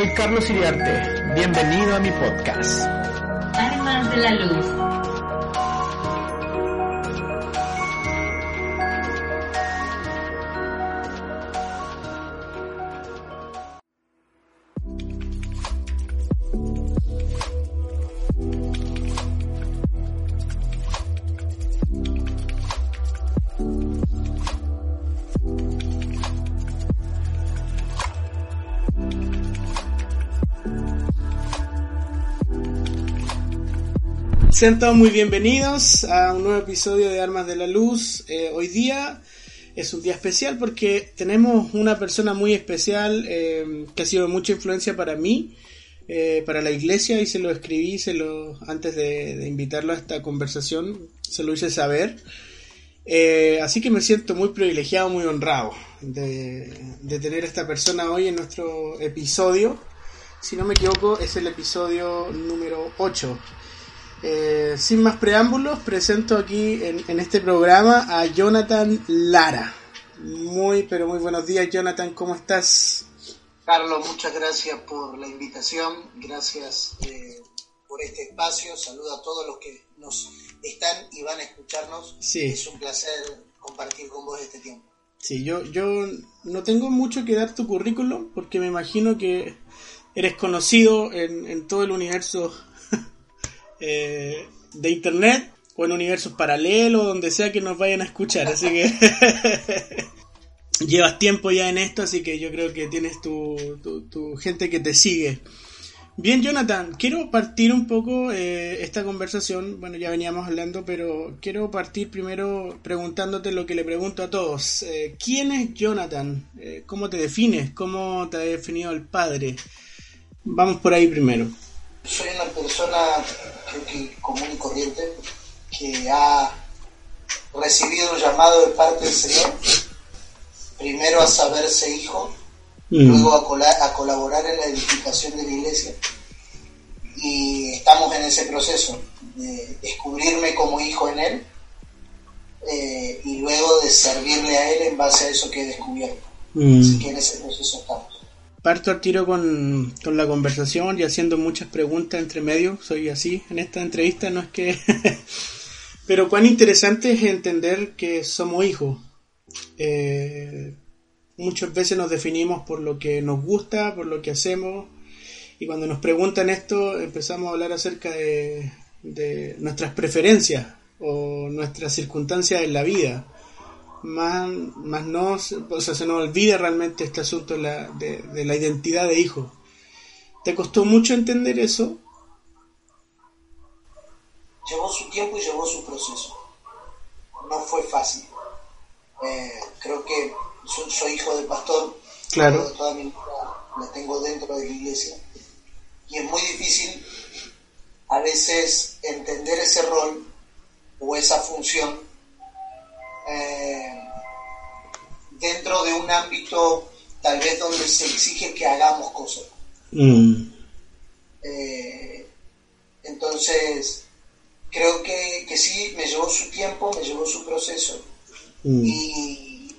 Soy Carlos Iriarte. Bienvenido a mi podcast. De la Luz. Sean todos muy bienvenidos a un nuevo episodio de Armas de la Luz. Eh, hoy día es un día especial porque tenemos una persona muy especial eh, que ha sido de mucha influencia para mí, eh, para la iglesia y se lo escribí, se lo antes de, invitarlo a esta conversación, se lo hice saber. así que me siento muy privilegiado, muy honrado de, de tener a esta persona hoy en nuestro episodio. Si no me equivoco, es el episodio número 8 eh, sin más preámbulos, presento aquí en, este programa a Jonathan Lara. Muy, pero muy buenos días, Jonathan, ¿cómo estás? Carlos, muchas gracias por la invitación, gracias eh, por este espacio, saludo a todos los que nos están y van a escucharnos. Sí. Es un placer compartir con vos este tiempo. Sí, yo, yo no tengo mucho que dar tu currículum porque me imagino que eres conocido en, en todo el universo eh, de internet o en universos paralelos, donde sea que nos vayan a escuchar. Así que llevas tiempo ya en esto, así que yo creo que tienes tu, tu, gente que te sigue. Bien, Jonathan, quiero partir un poco eh, esta conversación. Bueno, ya veníamos hablando, pero quiero partir primero preguntándote lo que le pregunto a todos. Eh, ¿Quién es Jonathan? ¿Cómo te defines? ¿Cómo te ha definido el padre? Vamos por ahí primero. Soy una persona, creo que común y corriente, que ha recibido un llamado de parte del Señor, primero a saberse hijo, mm. luego a, a colaborar en la edificación de la iglesia. Y estamos en ese proceso de descubrirme como hijo en Él eh, y luego de servirle a Él en base a eso que he descubierto. Mm. Así que en ese proceso estamos. Parto al tiro con, la conversación y haciendo muchas preguntas entre medio. Soy así en esta entrevista, no es que... Pero cuán interesante es entender que somos hijos. Eh, muchas veces nos definimos por lo que nos gusta, por lo que hacemos. Y cuando nos preguntan esto, empezamos a hablar acerca de, de nuestras preferencias o nuestras circunstancias en la vida más, más no, o sea, se nos olvida realmente este asunto de la, de, la identidad de hijo. ¿Te costó mucho entender eso? Llevó su tiempo y llevó su proceso. No fue fácil. Eh, creo que soy, hijo de pastor. Claro. Toda mi vida la tengo dentro de la iglesia. Y es muy difícil a veces entender ese rol o esa función eh, dentro de un ámbito tal vez donde se exige que hagamos cosas. Mm. Eh, entonces, creo que, que, sí, me llevó su tiempo, me llevó su proceso. Mm. Y,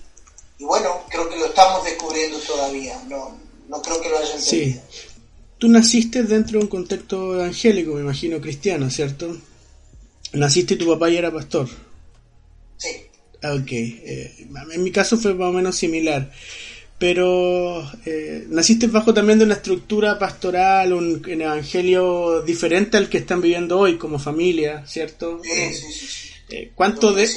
bueno, creo que lo estamos descubriendo todavía, no, no creo que lo hayan entendido. Sí. Tú naciste dentro de un contexto evangélico, me imagino, cristiano, ¿cierto? Naciste y tu papá ya era pastor. Sí. Ok, eh, en mi caso fue más o menos similar. Pero eh, naciste bajo también de una estructura pastoral, un, evangelio diferente al que están viviendo hoy como familia, ¿cierto? Sí, sí, sí. Eh, ¿cuánto, de,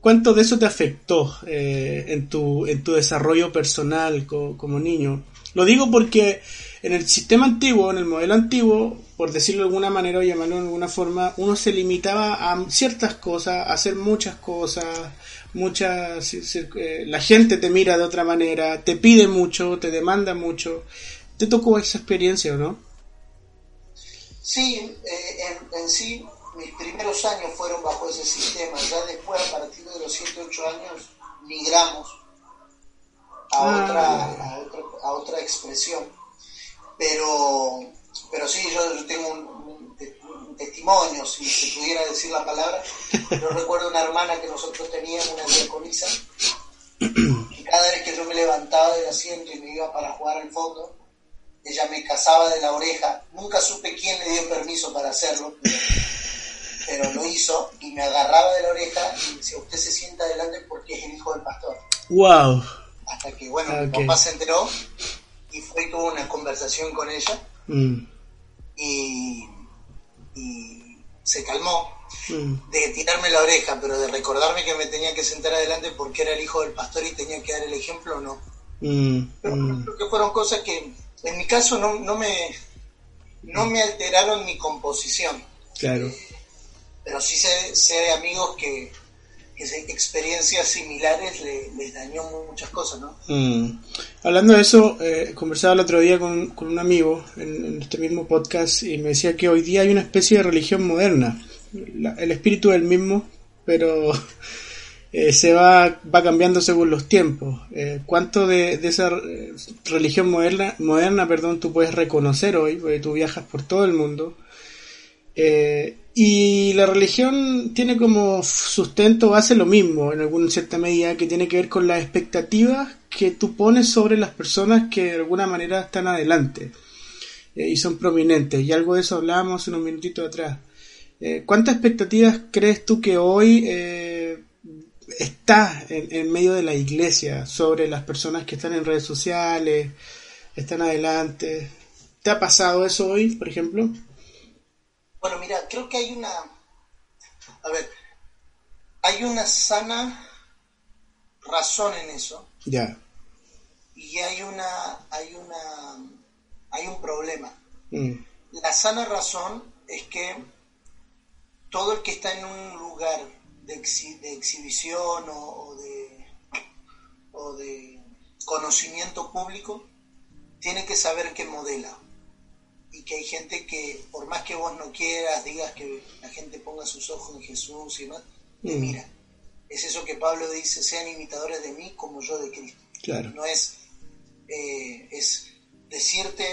¿Cuánto de eso te afectó en, tu, en tu desarrollo personal como niño? Lo digo porque en el sistema antiguo, en el modelo antiguo, por decirlo de alguna manera o llamarlo de alguna forma, uno se limitaba a ciertas cosas, a hacer muchas cosas, muchas, eh, la gente te mira de otra manera, te pide mucho, te demanda mucho. ¿Te tocó esa experiencia o no? Sí, eh, en, sí, mis primeros años fueron bajo ese sistema. Ya después, a partir de los 7, 8 años, migramos a, ah. otra, a, otra, a otra expresión. Pero, pero sí, yo, tengo un, testimonio, si se pudiera decir la palabra. Yo recuerdo una hermana que nosotros teníamos, una diaconisa, y cada vez que yo me levantaba del asiento y me iba para jugar al fondo, ella me, casaba de la oreja. Nunca supe quién le dio permiso para hacerlo, pero, lo hizo y me agarraba de la oreja y me decía, usted se sienta adelante porque es el hijo del pastor. ¡Wow! Hasta que, bueno, mi papá se enteró y fue y tuvo una conversación con ella mm. y, se calmó mm. de tirarme la oreja, pero de recordarme que me tenía que sentar adelante porque era el hijo del pastor y tenía que dar el ejemplo, no. Mm, pero creo que fueron cosas que en mi caso no, no me no me alteraron mi composición. Claro. Pero sí sé, sé de amigos que, experiencias similares les dañó muchas cosas, ¿no? Mm. Hablando de eso, eh, conversaba el otro día con, un amigo en, este mismo podcast y me decía que hoy día hay una especie de religión moderna. el espíritu es el mismo, pero eh, se va, va cambiando según los tiempos. Eh, ¿Cuánto de, esa religión moderna, moderna perdón, tú puedes reconocer hoy? Porque tú viajas por todo el mundo. Eh, y la religión tiene como sustento, hace lo mismo en alguna cierta medida, que tiene que ver con las expectativas que tú pones sobre las personas que de alguna manera están adelante y son prominentes. Y algo de eso hablábamos unos minutitos atrás. ¿Cuántas expectativas crees tú que hoy está en, medio de la iglesia sobre las personas que están en redes sociales, están adelante. ¿Te ha pasado eso hoy, por ejemplo? Bueno, mira, creo que hay una... A ver, hay una sana razón en eso. Ya. Y hay una... Hay una... Hay un problema. Mm. La sana razón es que todo el que está en un lugar de, exhibición o, de, o de conocimiento público, tiene que saber que modela. Y que hay gente que, por más que vos no quieras, digas que la gente ponga sus ojos en Jesús y demás, te mm. mira. Es eso que Pablo dice, sean imitadores de mí como yo de Cristo. Claro. No es, eh, es decirte,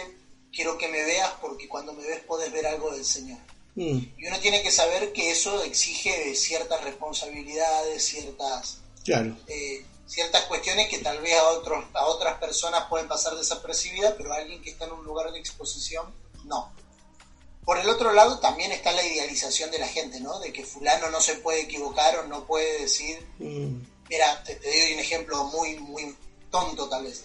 quiero que me veas porque cuando me ves podés ver algo del Señor. Mm. Y uno tiene que saber que eso exige ciertas responsabilidades, ciertas, eh, ciertas cuestiones que tal vez a, otros, a otras personas pueden pasar desapercibidas, pero alguien que está en un lugar de exposición, no. Por el otro lado también está la idealización de la gente, ¿no? De que fulano no se puede equivocar o no puede decir... Mm. Mira, te, doy un ejemplo muy, muy tonto tal vez.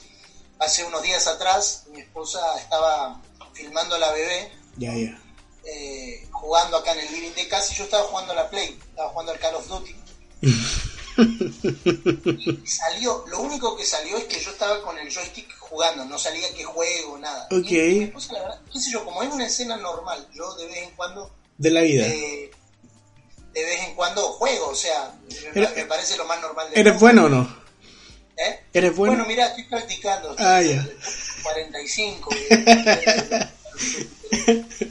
Hace unos días atrás mi esposa estaba filmando a la bebé. Ya, ya eh, jugando acá en el living de casa y yo estaba jugando a la Play, estaba jugando al Call of Duty. y salió, lo único que salió es que yo estaba con el joystick jugando, no salía que juego, nada. Ok. Y, la verdad, qué sé yo, como es una escena normal, yo de vez en cuando... De la vida. Eh, de vez en cuando juego, o sea, me, parece lo más normal de ¿Eres bueno o no? ¿Eh? ¿Eres bueno? Bueno, mira, estoy practicando. ah, ya. 45.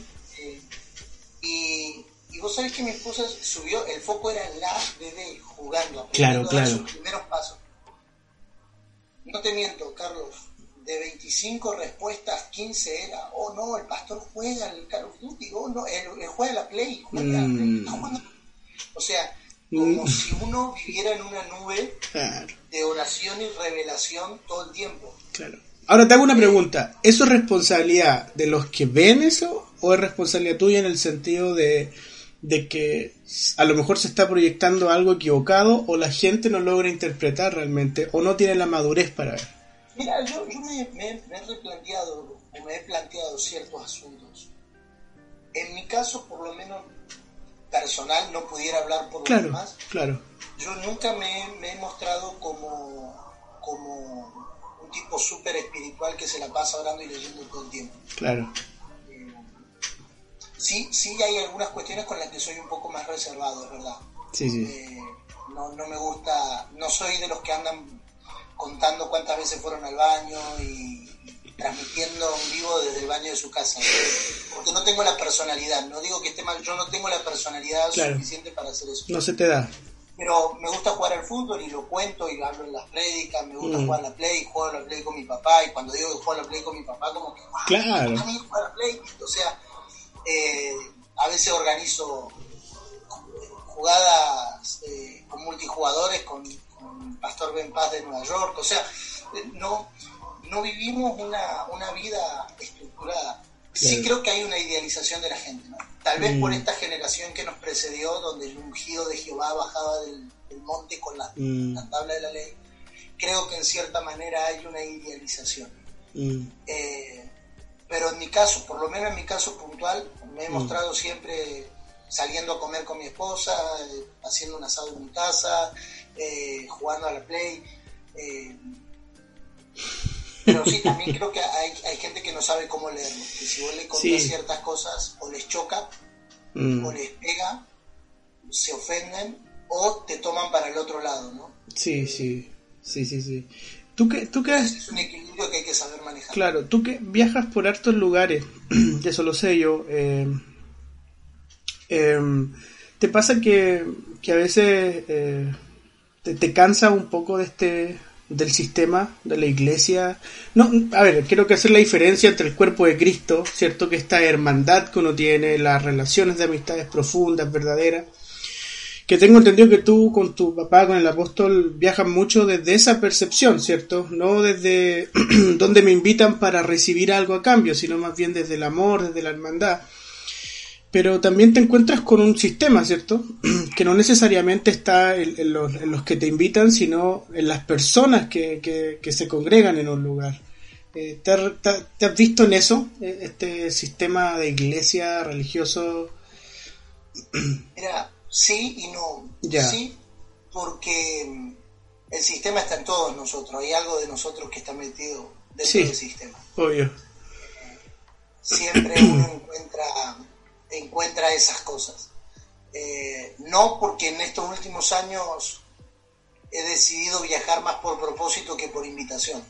Y, vos sabés que mi esposa subió, el foco era la bebé jugando, claro, claro. sus primeros pasos. No te miento, Carlos, de 25 respuestas, 15 era, oh no, el pastor juega el Call of Duty, oh no, él, juega la Play, juega mm. O sea, como mm. si uno viviera en una nube de oración y revelación todo el tiempo. Claro. Ahora te hago una pregunta, ¿eso es responsabilidad de los que ven eso o es responsabilidad tuya en el sentido de, que a lo mejor se está proyectando algo equivocado o la gente no logra interpretar realmente o no tiene la madurez para ver? Mira, yo, me, he replanteado o me he planteado ciertos asuntos. En mi caso, por lo menos personal, no pudiera hablar por los demás. Claro. Yo nunca me, he mostrado como, como un tipo súper espiritual que se la pasa orando y leyendo todo el tiempo. Claro sí, sí hay algunas cuestiones con las que soy un poco más reservado, es verdad. Sí, sí. Eh, no, no me gusta, no soy de los que andan contando cuántas veces fueron al baño y, transmitiendo en vivo desde el baño de su casa. Porque no tengo la personalidad, no digo que esté mal, yo no tengo la personalidad suficiente para hacer eso. No se te da. Pero me gusta jugar al fútbol y lo cuento y hablo en las prédicas, me gusta mm. jugar a la play, juego a la play con mi papá y cuando digo que juego a la play con mi papá como que, claro. a mí jugar a la play, o sea, eh, a veces organizo jugadas eh, con multijugadores, con, Pastor Ben Paz de Nueva York, o sea, eh, no, no vivimos una, una vida estructurada. Sí creo que hay una idealización de la gente, ¿no? Tal vez por esta generación que nos precedió, donde el ungido de Jehová bajaba del, monte con la, tabla de la ley, creo que en cierta manera hay una idealización. Eh, pero en mi caso, por lo menos en mi caso puntual, me he mostrado siempre saliendo a comer con mi esposa, eh, haciendo un asado en mi casa, eh, jugando a la play. Eh, pero sí, también creo que hay, hay, gente que no sabe cómo leerlo. Que si vos le contás ciertas cosas, o les choca, mm. o les pega, se ofenden, o te toman para el otro lado, ¿no? Sí, sí, sí, sí, sí. ¿Tú qué Es un equilibrio que hay que saber manejar. Claro, tú que viajas por hartos lugares, eso lo sé yo. Eh, Em, ¿Te pasa que, a veces eh, te, cansa un poco de este del sistema de la iglesia? No, a ver, quiero que hacer la diferencia entre el cuerpo de Cristo, ¿cierto? Que esta hermandad que uno tiene, las relaciones de amistades profundas, verdaderas. Que tengo entendido que tú con tu papá, con el apóstol, viajas mucho desde esa percepción, ¿cierto? No desde donde me invitan para recibir algo a cambio, sino más bien desde el amor, desde la hermandad pero también te encuentras con un sistema, ¿cierto? que no necesariamente está en, los, que te invitan, sino en las personas que, se congregan en un lugar. Eh, ¿te, has visto en eso? Eh, este sistema de iglesia religioso. Mira, sí y no. Sí, porque mm, el sistema está en todos nosotros. Hay algo de nosotros que está metido dentro del sistema. Obvio. Siempre uno encuentra encuentra esas cosas. Eh, no porque en estos últimos años he decidido viajar más por propósito que por invitación.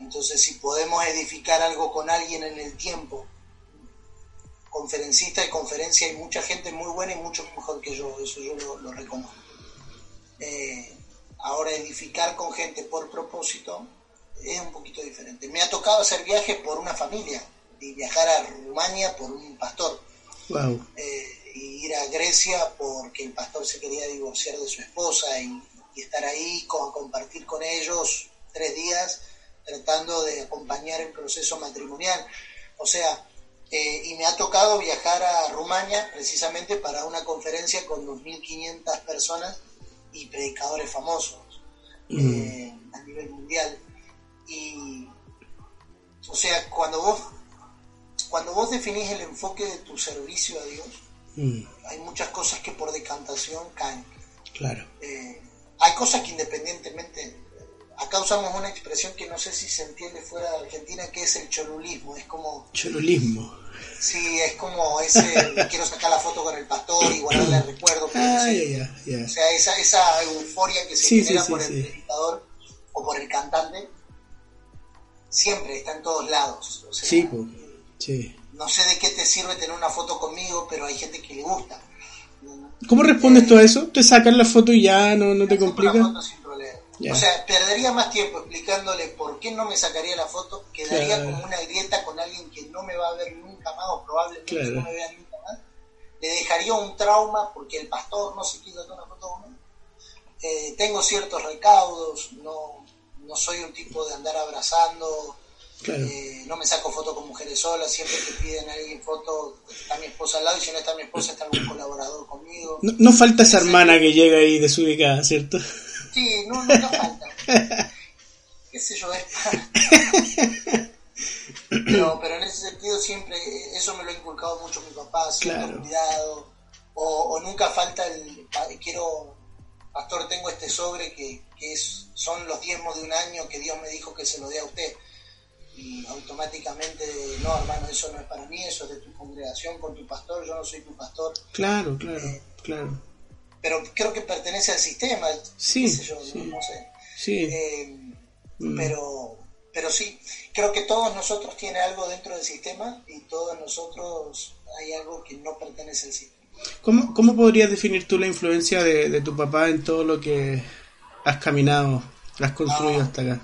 Entonces, si podemos edificar algo con alguien en el tiempo, conferencista y conferencia, hay mucha gente muy buena y mucho mejor que yo, eso yo lo, reconozco. Eh, ahora, edificar con gente por propósito es un poquito diferente. Me ha tocado hacer viajes por una familia, y viajar a Rumania por un pastor. Eh, y ir a Grecia porque el pastor se quería divorciar de su esposa y, estar ahí, con, compartir con ellos tres días, tratando de acompañar el proceso matrimonial. O sea, eh, y me ha tocado viajar a Rumania precisamente para una conferencia con 2.500 personas y predicadores famosos mm. eh, a nivel mundial. Y, o sea, cuando vos cuando vos definís el enfoque de tu servicio a Dios, mm. hay muchas cosas que por decantación caen. Claro. Eh, hay cosas que independientemente, acá usamos una expresión que no sé si se entiende fuera de Argentina, que es el cholulismo. Es como. Cholulismo. Sí, es como ese, quiero sacar la foto con el pastor y guardarle el recuerdo. Ah, O sea, esa, esa euforia que se genera por el predicador o por el cantante, siempre está en todos lados. sí, no sé de qué te sirve tener una foto conmigo, pero hay gente que le gusta. ¿Cómo respondes tú a eso? ¿Te sacas la foto y ya no, no te complica? O sea, perdería más tiempo explicándole por qué no me sacaría la foto, quedaría como una grieta con alguien que no me va a ver nunca más o probablemente no me vea nunca más. Le dejaría un trauma porque el pastor no se quiso tomar una foto conmigo. Eh, tengo ciertos recaudos, no, no soy un tipo de andar abrazando eh, no me saco fotos con mujeres solas, siempre que piden a alguien foto, está mi esposa al lado y si no está mi esposa está algún colaborador conmigo. No, falta esa hermana que llega ahí desubicada, ¿cierto? Sí, no, no, falta. ¿Qué sé yo? Es pero, pero en ese sentido siempre, eso me lo ha inculcado mucho mi papá, siempre cuidado, o, o, nunca falta el, quiero, pastor, tengo este sobre que, que es, son los diezmos de un año que Dios me dijo que se lo dé a usted y automáticamente, no, hermano, eso no es para mí, eso es de tu congregación con tu pastor, yo no soy tu pastor. Claro, claro, eh, claro. Pero creo que pertenece al sistema, sí, yo, no, sé. Sí. Eh, mm. Pero, pero sí, creo que todos nosotros tiene algo dentro del sistema y todos nosotros hay algo que no pertenece al sistema. ¿Cómo, cómo podrías definir tú la influencia de, de tu papá en todo lo que has caminado, has construido ah. hasta acá?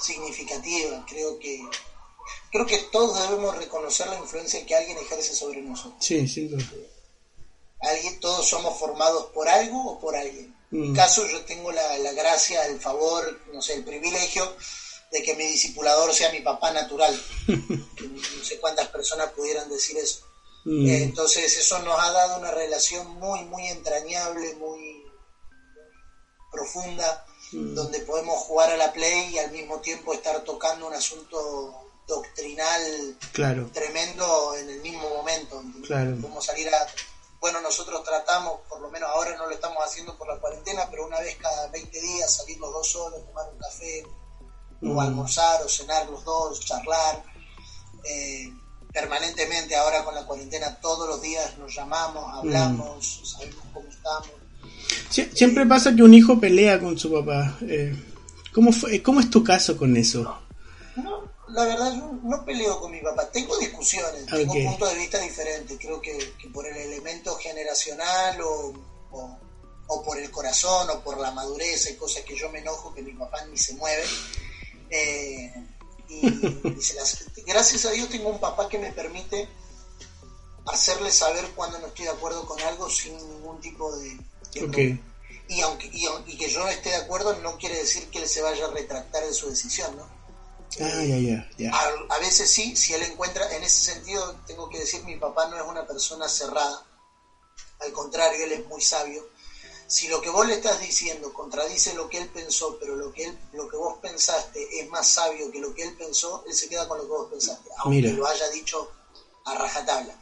significativa. Creo que creo que todos debemos reconocer la influencia que alguien ejerce sobre nosotros. Sí, sí. Alguien, todos somos formados por algo o por alguien. En mi mm. caso, yo tengo la, la, gracia, el favor, no sé, el privilegio de que mi discipulador sea mi papá natural. no sé cuántas personas pudieran decir eso. Mm. Eh, entonces eso nos ha dado una relación muy, muy entrañable, muy profunda, Mm. donde podemos jugar a la play y al mismo tiempo estar tocando un asunto doctrinal Claro, tremendo en el mismo momento. Claro. Podemos salir a... Bueno, nosotros tratamos, por lo menos ahora no lo estamos haciendo por la cuarentena, pero una vez cada 20 días salir los dos solos, tomar un café, Mm. o almorzar, o cenar los dos, charlar. Eh, permanentemente ahora con la cuarentena todos los días nos llamamos, hablamos, sabemos cómo estamos. Sie- siempre pasa que un hijo pelea con su papá. Eh, ¿cómo, fue, ¿Cómo es tu caso con eso? No, la verdad yo no peleo con mi papá, tengo discusiones, tengo puntos de vista diferentes, creo que, que por el elemento generacional o, o, o por el corazón o por la madurez, hay cosas que yo me enojo que mi papá ni se mueve. Eh, y, y se las- gracias a Dios tengo un papá que me permite hacerle saber cuando no estoy de acuerdo con algo sin ningún tipo de... de Ok. problema. Y, aunque, y, y que yo esté de acuerdo no quiere decir que él se vaya a retractar de su decisión, ¿no? Ah, ya, ya, ya. A, a veces sí, si él encuentra, en ese sentido tengo que decir, mi papá no es una persona cerrada, al contrario, él es muy sabio. Si lo que vos le estás diciendo contradice lo que él pensó, pero lo que él, lo que vos pensaste es más sabio que lo que él pensó, él se queda con lo que vos pensaste, aunque Mira. lo haya dicho a rajatabla.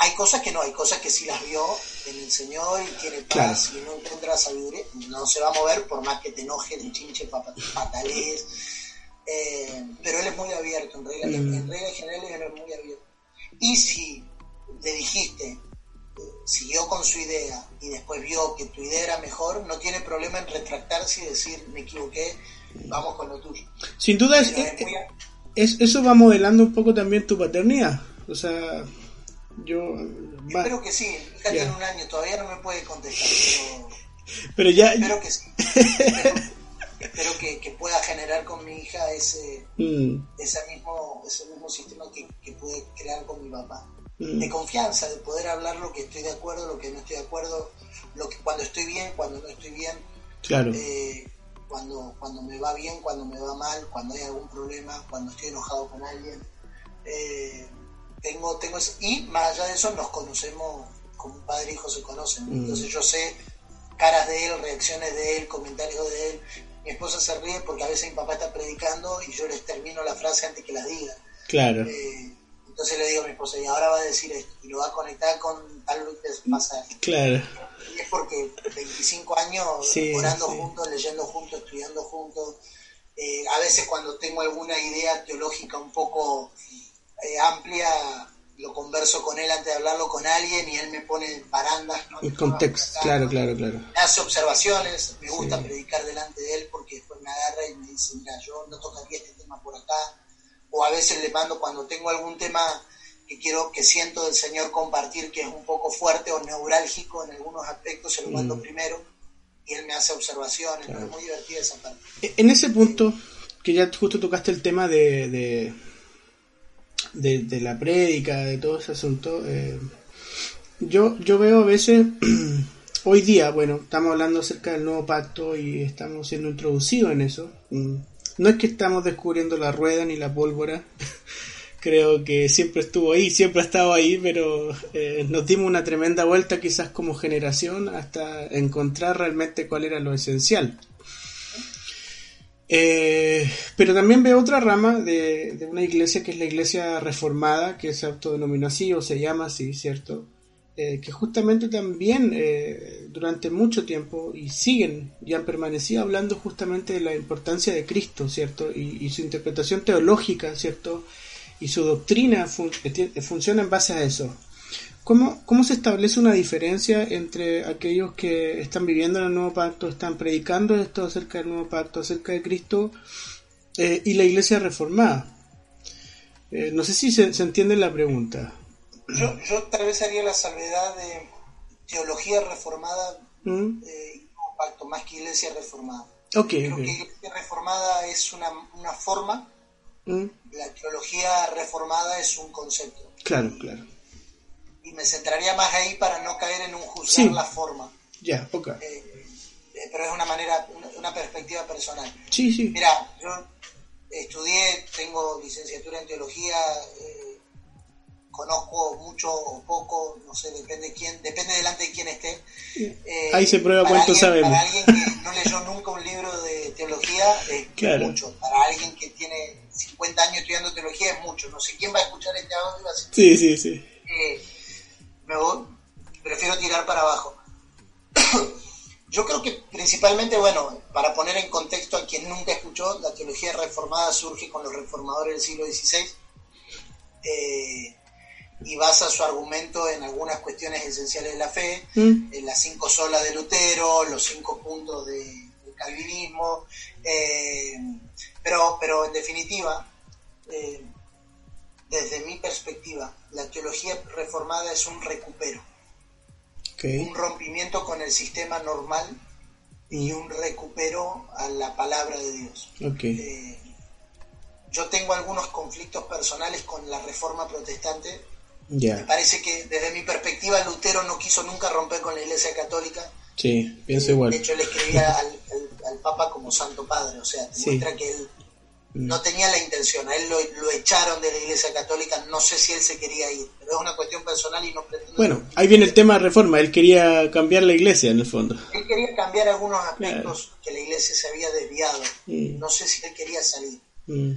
Hay cosas que no, hay cosas que sí las vio en el Señor y tiene paz y no encuentra sabiduría, no se va a mover por más que te enojes, te chinche, papa- patalees. Eh, pero él es muy abierto, en regla, en, Mm. en regla general él es muy abierto. Y si le dijiste, eh, siguió con su idea y después vio que tu idea era mejor, no tiene problema en retractarse y decir, me equivoqué, vamos con lo tuyo. Sin duda, es, Pero es es- muy- es- eso va modelando un poco también tu paternidad. O sea, yo... va- Espero que sí, Ya. tiene un año, todavía no me puede contestar, pero pero ya... espero que sí. espero que, que pueda generar con mi hija ese, Mm, ese, mismo, ese mismo sistema que, que pude crear con mi papá. mm, de confianza, de poder hablar lo que estoy de acuerdo, lo que no estoy de acuerdo, lo que cuando estoy bien, cuando no estoy bien, claro. eh, cuando, cuando me va bien, cuando me va mal, cuando hay algún problema, cuando estoy enojado con alguien. Eh, tengo, tengo eso. y más allá de eso nos conocemos como un padre e hijo se conocen. Mm. Entonces yo sé caras de él, reacciones de él, comentarios de él. Mi esposa se ríe porque a veces mi papá está predicando y yo les termino la frase antes que las diga. Claro. Eh, entonces le digo a mi esposa, y ahora va a decir esto, y lo va a conectar con tal pasaje. Claro. Y es porque 25 años Sí, orando sí. juntos, leyendo juntos, estudiando juntos. Eh, a veces cuando tengo alguna idea teológica un poco eh, amplia, lo converso con él antes de hablarlo con alguien y él me pone barandas. ¿no? En contexto, claro, claro, claro. Me hace observaciones, me gusta Sí. predicar delante de él porque después me agarra y me dice, mira, yo no tocaría este tema por acá. O a veces le mando cuando tengo algún tema que quiero, que siento del Señor compartir que es un poco fuerte o neurálgico en algunos aspectos, se lo mando Mm. primero y él me hace observaciones, Claro. es muy divertida esa parte. E, En ese punto, que ya justo tocaste el tema de, de, de, de la prédica, de todo ese asunto, eh, yo, yo veo a veces, hoy día, bueno, estamos hablando acerca del nuevo pacto y estamos siendo introducidos en eso. Mm, No es que estamos descubriendo la rueda ni la pólvora, creo que siempre estuvo ahí, siempre ha estado ahí, pero eh, nos dimos una tremenda vuelta quizás como generación hasta encontrar realmente cuál era lo esencial. Eh, pero también veo otra rama de, de una iglesia que es la iglesia reformada, que se autodenominó así o se llama así, ¿cierto? Eh, que justamente también eh, durante mucho tiempo y siguen y han permanecido hablando justamente de la importancia de Cristo, ¿cierto? Y, su interpretación teológica, ¿cierto? Y su doctrina eh, funciona en base a eso. ¿Cómo, ¿Cómo se establece una diferencia entre aquellos que están viviendo en el nuevo pacto, están predicando esto acerca del nuevo pacto, acerca de Cristo, eh, y la iglesia reformada? Eh, no sé si se, se entiende la pregunta. Yo, yo tal vez haría la salvedad de teología reformada ¿Mm? eh, y nuevo pacto, más que iglesia reformada. Ok, Creo ok. que iglesia reformada es una, una forma, ¿Mm? la teología reformada es un concepto. Claro, claro. Y me centraría más ahí para no caer en un juzgar Sí. la forma. Ya, ok. Eh, pero es una manera, una, una perspectiva personal. Sí, sí. Mira, yo estudié, tengo licenciatura en teología, eh, mucho o poco, no sé, depende quién, depende delante de quién esté. Eh, Ahí se prueba cuánto sabemos. Para alguien que no leyó nunca un libro de teología, es mucho. Para alguien que tiene 50 años estudiando teología, es mucho. No sé quién va a escuchar este audio. Así sí, sí, sí. Eh, me voy, prefiero tirar para abajo. Yo creo que principalmente, bueno, para poner en contexto a quien nunca escuchó, la teología reformada surge con los reformadores del siglo XVI eh, y basa su argumento en algunas cuestiones esenciales de la fe, mm. en las cinco solas de Lutero, los cinco puntos de, calvinismo, eh, pero, pero en definitiva, eh, desde mi perspectiva, la teología reformada es un recupero un rompimiento con el sistema normal y un recupero a la palabra de Dios. Eh, yo tengo algunos conflictos personales con la reforma protestante. Me parece que desde mi perspectiva Lutero no quiso nunca romper con la Iglesia Católica. Sí, pienso igual. De hecho, le escribía al, Papa como Santo Padre, o sea, demuestra que él no tenía la intención, a él lo, echaron de la Iglesia Católica, no sé si él se quería ir, pero es una cuestión personal y no pretendo... Bueno, ahí viene el tema de reforma, él quería cambiar la Iglesia en el fondo. Él quería cambiar algunos aspectos que la Iglesia se había desviado, mm. no sé si él quería salir. Mm.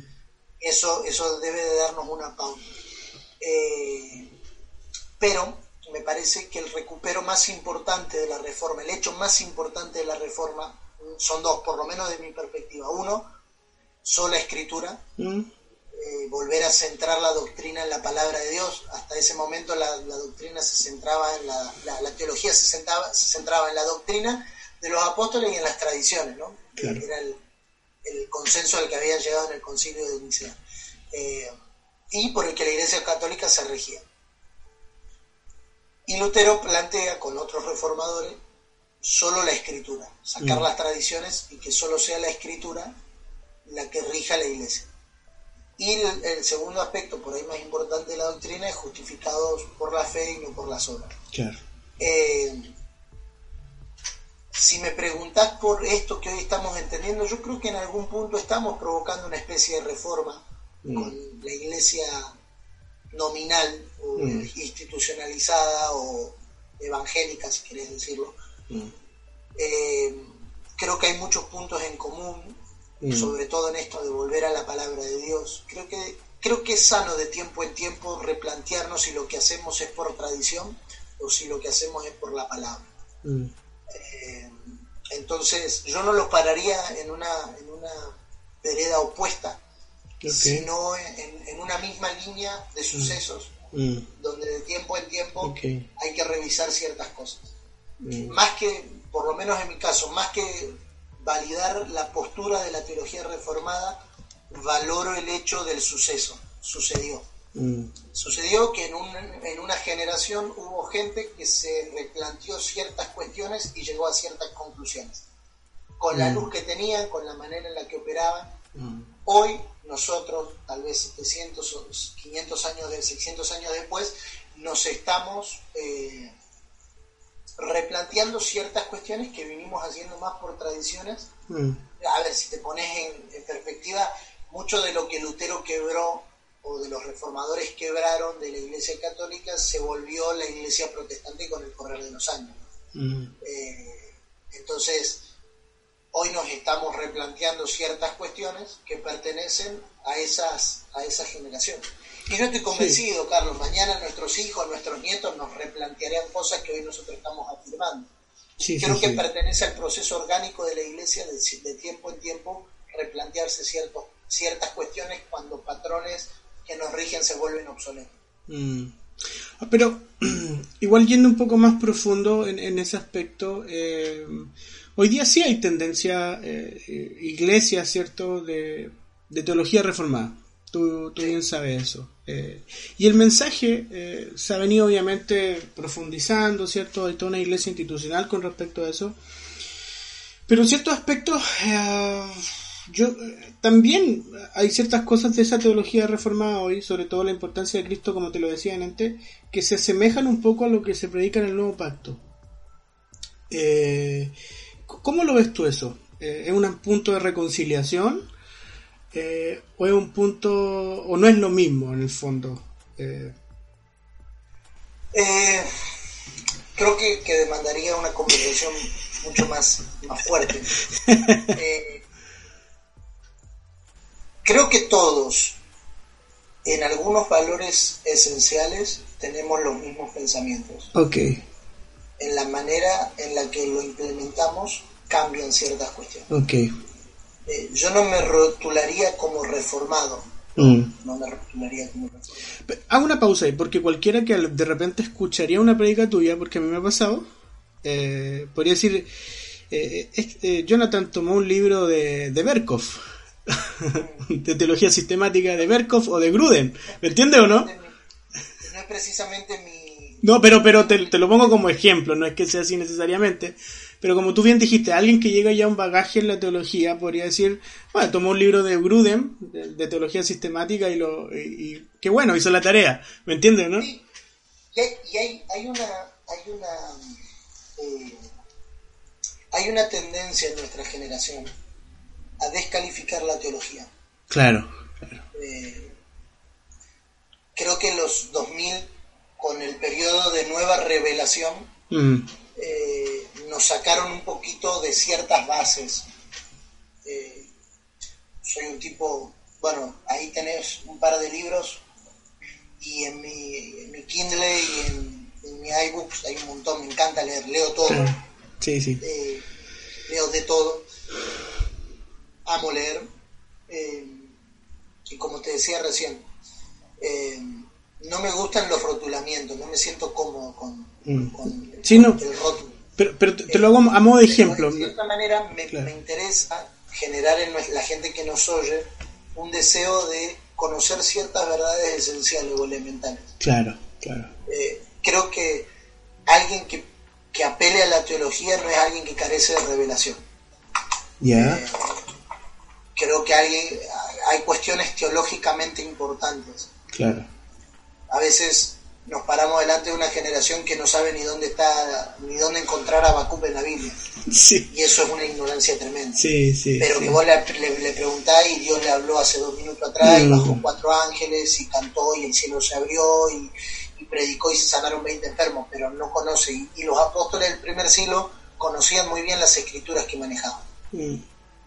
Eso, eso debe de darnos una pauta. Eh, pero me parece que el recupero más importante de la reforma, el hecho más importante de la reforma, son dos, por lo menos de mi perspectiva. Uno, sola escritura, mm. eh, volver a centrar la doctrina en la palabra de Dios. Hasta ese momento la, doctrina se centraba en la, la, teología se, centraba, se centraba en la doctrina de los apóstoles y en las tradiciones, ¿no? Era el, consenso al que habían llegado en el concilio de Nicea. Eh, y por el que la Iglesia Católica se regía. Y Lutero plantea con otros reformadores solo la escritura, sacar mm. las tradiciones y que solo sea la escritura la que rija la iglesia. Y el, segundo aspecto, por ahí más importante de la doctrina, es justificados por la fe y no por las obras. Eh, si me preguntás por esto que hoy estamos entendiendo, yo creo que en algún punto estamos provocando una especie de reforma mm. con la iglesia nominal o mm. institucionalizada o evangélica, si querés decirlo. Mm. Eh, creo que hay muchos puntos en común Mm. sobre todo en esto de volver a la palabra de Dios. Creo que, creo que es sano de tiempo en tiempo replantearnos si lo que hacemos es por tradición o si lo que hacemos es por la palabra. Mm. Eh, entonces, yo no lo pararía en una, en una vereda opuesta, sino en, una misma línea de mm. sucesos, donde de tiempo en tiempo hay que revisar ciertas cosas. Más que, por lo menos en mi caso, más que validar la postura de la teología reformada, valoro el hecho del suceso. Sucedió. Mm. Sucedió que en, un, en una generación hubo gente que se replanteó ciertas cuestiones y llegó a ciertas conclusiones. Con la mm. luz que tenían, con la manera en la que operaban. Mm. Hoy nosotros, tal vez 700 o 500 años, de, 600 años después, nos estamos eh, replanteando ciertas cuestiones que vinimos haciendo más por tradiciones. Mm. A ver, si te pones en, perspectiva, mucho de lo que Lutero quebró o de los reformadores quebraron de la Iglesia Católica se volvió la Iglesia Protestante con el correr de los años. Mm. Eh, entonces, hoy nos estamos replanteando ciertas cuestiones que pertenecen a esas, a esa generación. Y yo estoy convencido, Carlos, mañana nuestros hijos, nuestros nietos nos replantearán cosas que hoy nosotros estamos afirmando. Creo que pertenece al proceso orgánico de la iglesia de, tiempo en tiempo replantearse ciertos, ciertas cuestiones cuando patrones que nos rigen se vuelven obsoletos. Mm. Ah, pero igual yendo un poco más profundo en, ese aspecto, eh, hoy día sí hay tendencia, eh, eh iglesia, ¿cierto?, de, de teología reformada. Tú, bien sabes eso. Eh, y el mensaje eh, se ha venido obviamente profundizando, ¿cierto? Hay toda una iglesia institucional con respecto a eso. Pero en ciertos aspectos, eh, yo también hay ciertas cosas de esa teología reformada hoy, sobre todo la importancia de Cristo, como te lo decía antes, que se asemejan un poco a lo que se predica en el nuevo pacto. ¿Cómo lo ves tú eso? ¿Es un punto de reconciliación? O es un punto, o no es lo mismo en el fondo. Eh. Eh, creo que, que demandaría una conversación mucho más, más fuerte. Eh, creo que todos, en algunos valores esenciales, tenemos los mismos pensamientos. Ok. En la manera en la que lo implementamos cambian ciertas cuestiones. Ok. Eh, yo no me rotularía como reformado. Mm. No me rotularía como reformado. Hago una pausa ahí, porque cualquiera que de repente escucharía una predica tuya, porque a mí me ha pasado, eh, podría decir, eh, eh, Jonathan tomó un libro de, de Berkov, de teología sistemática de Berkov o de Gruden, ¿me entiendes o no? No es precisamente mi... No, pero, pero te, te lo pongo como ejemplo, no es que sea así necesariamente. Pero como tú bien dijiste, alguien que llega ya a un bagaje en la teología podría decir, bueno, tomó un libro de Gruden, de, de teología sistemática, y lo y, y qué bueno, hizo la tarea, ¿me entiendes, no? Sí, y hay, y hay, hay una... Hay una eh, hay una tendencia en nuestra generación a descalificar la teología. Claro, claro. Eh, creo que los 2000, con el periodo de nueva revelación, Mm, eh, nos sacaron un poquito de ciertas bases. Eh, soy un tipo, bueno, ahí tenés un par de libros y en mi, en mi Kindle y en, en mi iBooks hay un montón, me encanta leer, leo todo. Sí, sí. eh, leo de todo, amo leer eh, y como te decía recién, no me gustan los rotulamientos, no me siento cómodo con, Mm. con Sí, no. el rótulo. Pero, pero te, te lo hago a modo de ejemplo. De cierta manera me, Claro. me interesa generar en la gente que nos oye un deseo de conocer ciertas verdades esenciales o elementales. Claro, claro. Eh, creo que alguien que, que apele a la teología no es alguien que carece de revelación. Ya. Eh, creo que alguien, hay cuestiones teológicamente importantes. Claro. A veces nos paramos delante de una generación que no sabe ni dónde está, ni dónde encontrar a Habacuc en la Biblia. Sí, Y eso es una ignorancia tremenda. sí, sí. pero que vos le, le, le preguntás y Dios le habló hace dos minutos atrás y Mm. bajó cuatro ángeles y cantó y el cielo se abrió y, y predicó y se sanaron 20 enfermos, pero no conoce. Y, y los apóstoles del primer siglo conocían muy bien las escrituras que manejaban. Mm.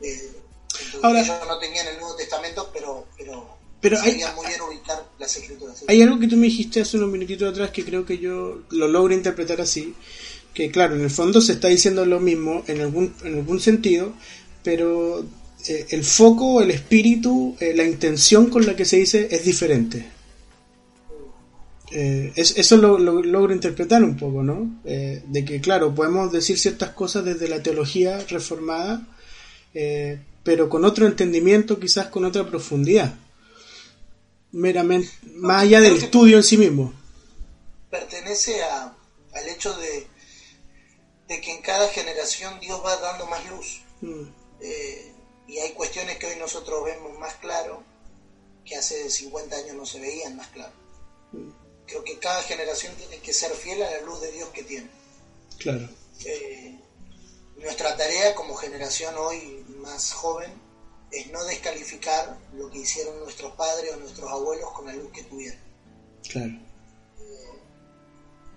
Eh, entonces, Ahora- ellos no tenían el Nuevo Testamento, pero, pero, Pero hay- sabían muy bien ubicar las escrituras. ¿sí? Hay algo que tú me dijiste hace unos minutitos atrás que creo que yo lo logro interpretar así, que claro, en el fondo se está diciendo lo mismo en algún, en algún sentido, pero eh, el foco, el espíritu, eh, la intención con la que se dice es diferente. Eh, es- eso lo, lo logro interpretar un poco, ¿no? De que, claro, podemos decir ciertas cosas desde la teología reformada, pero con otro entendimiento, quizás con otra profundidad. Meramente, más allá del estudio en sí mismo. pertenece a, al hecho de, de que en cada generación Dios va dando más luz. Mm, Eh, y hay cuestiones que hoy nosotros vemos más claro que hace 50 años no se veían más claro. Creo que cada generación tiene que ser fiel a la luz de Dios que tiene. claro. Eh, nuestra tarea como generación hoy más joven es no descalificar lo que hicieron nuestros padres o nuestros abuelos con la luz que tuvieron. Claro.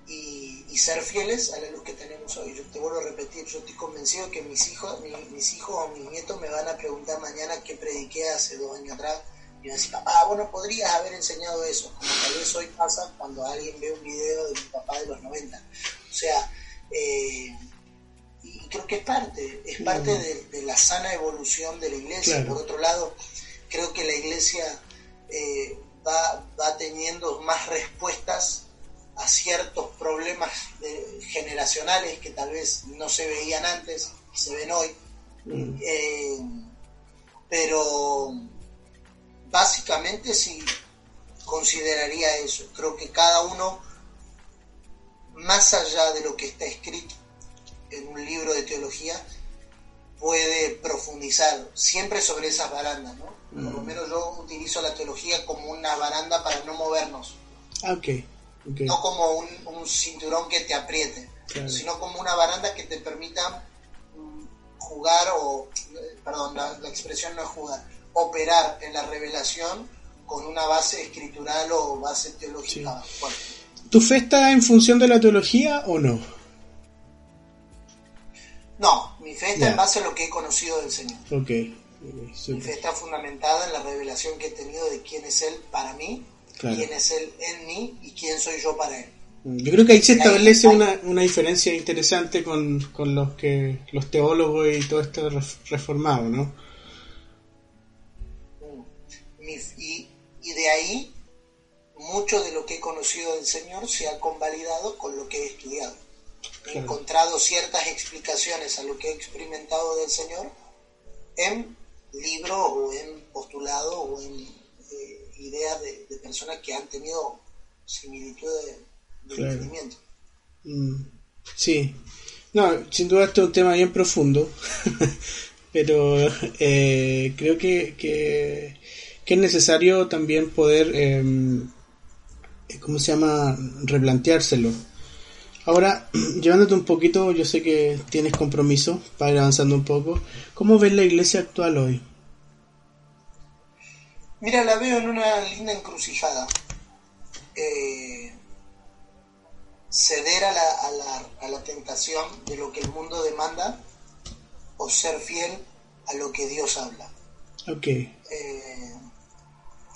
y, y ser fieles a la luz que tenemos hoy. Yo te vuelvo a repetir, yo estoy convencido que mis hijos, mi- mis hijos o mis nietos me van a preguntar mañana qué prediqué hace dos años atrás y a decir, papá, vos no podrías haber enseñado eso, como tal vez hoy pasa cuando alguien ve un video de mi papá de los 90. O sea, eh, y creo que es parte, es parte de, de la sana evolución de la iglesia. Claro. Por otro lado, creo que la iglesia eh, va, va teniendo más respuestas a ciertos problemas eh, generacionales que tal vez no se veían antes se ven hoy. Mm, Eh, pero básicamente sí consideraría eso. Creo que cada uno, más allá de lo que está escrito en un libro de teología, puede profundizar siempre sobre esas barandas, ¿no? Por lo menos yo utilizo la teología como una baranda para no movernos, Ah, ok. ok. no como un, un cinturón que te apriete, Claro. sino como una baranda que te permita mm, jugar o, eh, perdón, la, la expresión no es jugar, operar en la revelación con una base escritural o base teológica fuerte. ¿Tu fe está en función de la teología o no? No, mi fe está Ya. en base a lo que he conocido del Señor. Ok. ok, Mi fe está fundamentada en la revelación que he tenido de quién es Él para mí, Claro. quién es Él en mí y quién soy yo para Él. Yo creo que ahí se establece una, una diferencia interesante con, con los que los teólogos y todo esto ref- reformado, ¿no? Y, y de ahí, mucho de lo que he conocido del Señor se ha convalidado con lo que he estudiado. He encontrado ciertas explicaciones a lo que he experimentado del Señor en libros o en postulados o en eh, ideas de, de personas que han tenido similitud de, de Claro. entendimiento. Mm, Sí. No, sin duda esto es un tema bien profundo, pero eh, creo que, que, que es necesario también poder, eh, ¿cómo se llama?, replanteárselo. Ahora, llevándote un poquito, yo sé que tienes compromiso para ir avanzando un poco. ¿Cómo ves la iglesia actual hoy? Mira, la veo en una linda encrucijada. Eh, ceder a la, a, la, a la tentación de lo que el mundo demanda o ser fiel a lo que Dios habla. Ok, Eh,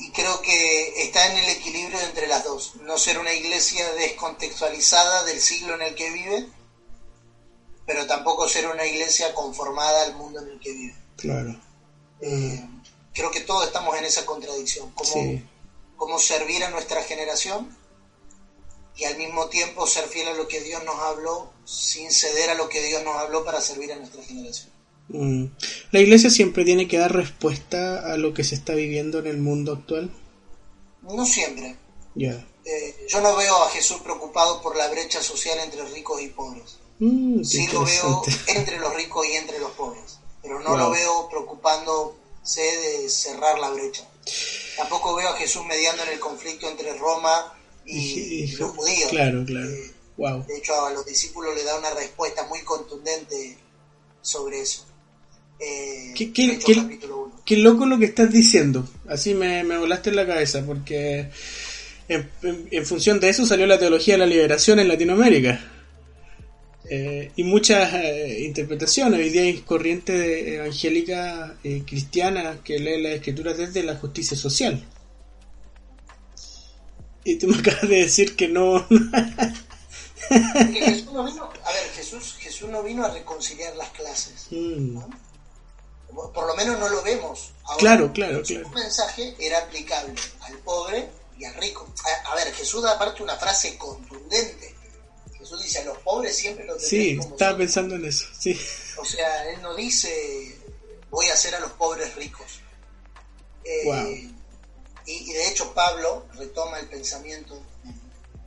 y creo que está en el equilibrio entre las dos. No ser una iglesia descontextualizada del siglo en el que vive, pero tampoco ser una iglesia conformada al mundo en el que vive. claro. Eh, creo que todos estamos en esa contradicción. Como, Sí, cómo servir a nuestra generación y al mismo tiempo ser fiel a lo que Dios nos habló sin ceder a lo que Dios nos habló para servir a nuestra generación. Mm. ¿La iglesia siempre tiene que dar respuesta a lo que se está viviendo en el mundo actual? No siempre. Eh, yo no veo a Jesús preocupado por la brecha social entre ricos y pobres. Mm, Sí lo veo entre los ricos y entre los pobres, pero no Wow. lo veo preocupándose de cerrar la brecha. Tampoco veo a Jesús mediando en el conflicto entre Roma y, y los judíos. Claro, claro. Eh, Wow. De hecho, a los discípulos le da una respuesta muy contundente sobre eso. Eh, ¿Qué- qué- qué- capítulo 1. Qué loco lo que estás diciendo. Así me, me volaste en la cabeza porque en, en- en función de eso salió la teología de la liberación en Latinoamérica. Eh, y muchas eh, interpretaciones. Hoy día hay corriente de- evangélica eh, cristiana que lee las escrituras desde la justicia social. Y tú me acabas de decir que no. Jesús no vino, a ver, Jesús, Jesús no vino a reconciliar las clases. Mm, ¿no? Por lo menos no lo vemos. Ahora, Claro, claro, su claro. mensaje era aplicable al pobre y al rico. A, a ver, Jesús da aparte una frase contundente. Jesús dice, a los pobres siempre los sí, como estaba son". pensando en eso. Sí. O sea, él no dice, voy a hacer a los pobres ricos. Eh, Wow. y, y de hecho Pablo retoma el pensamiento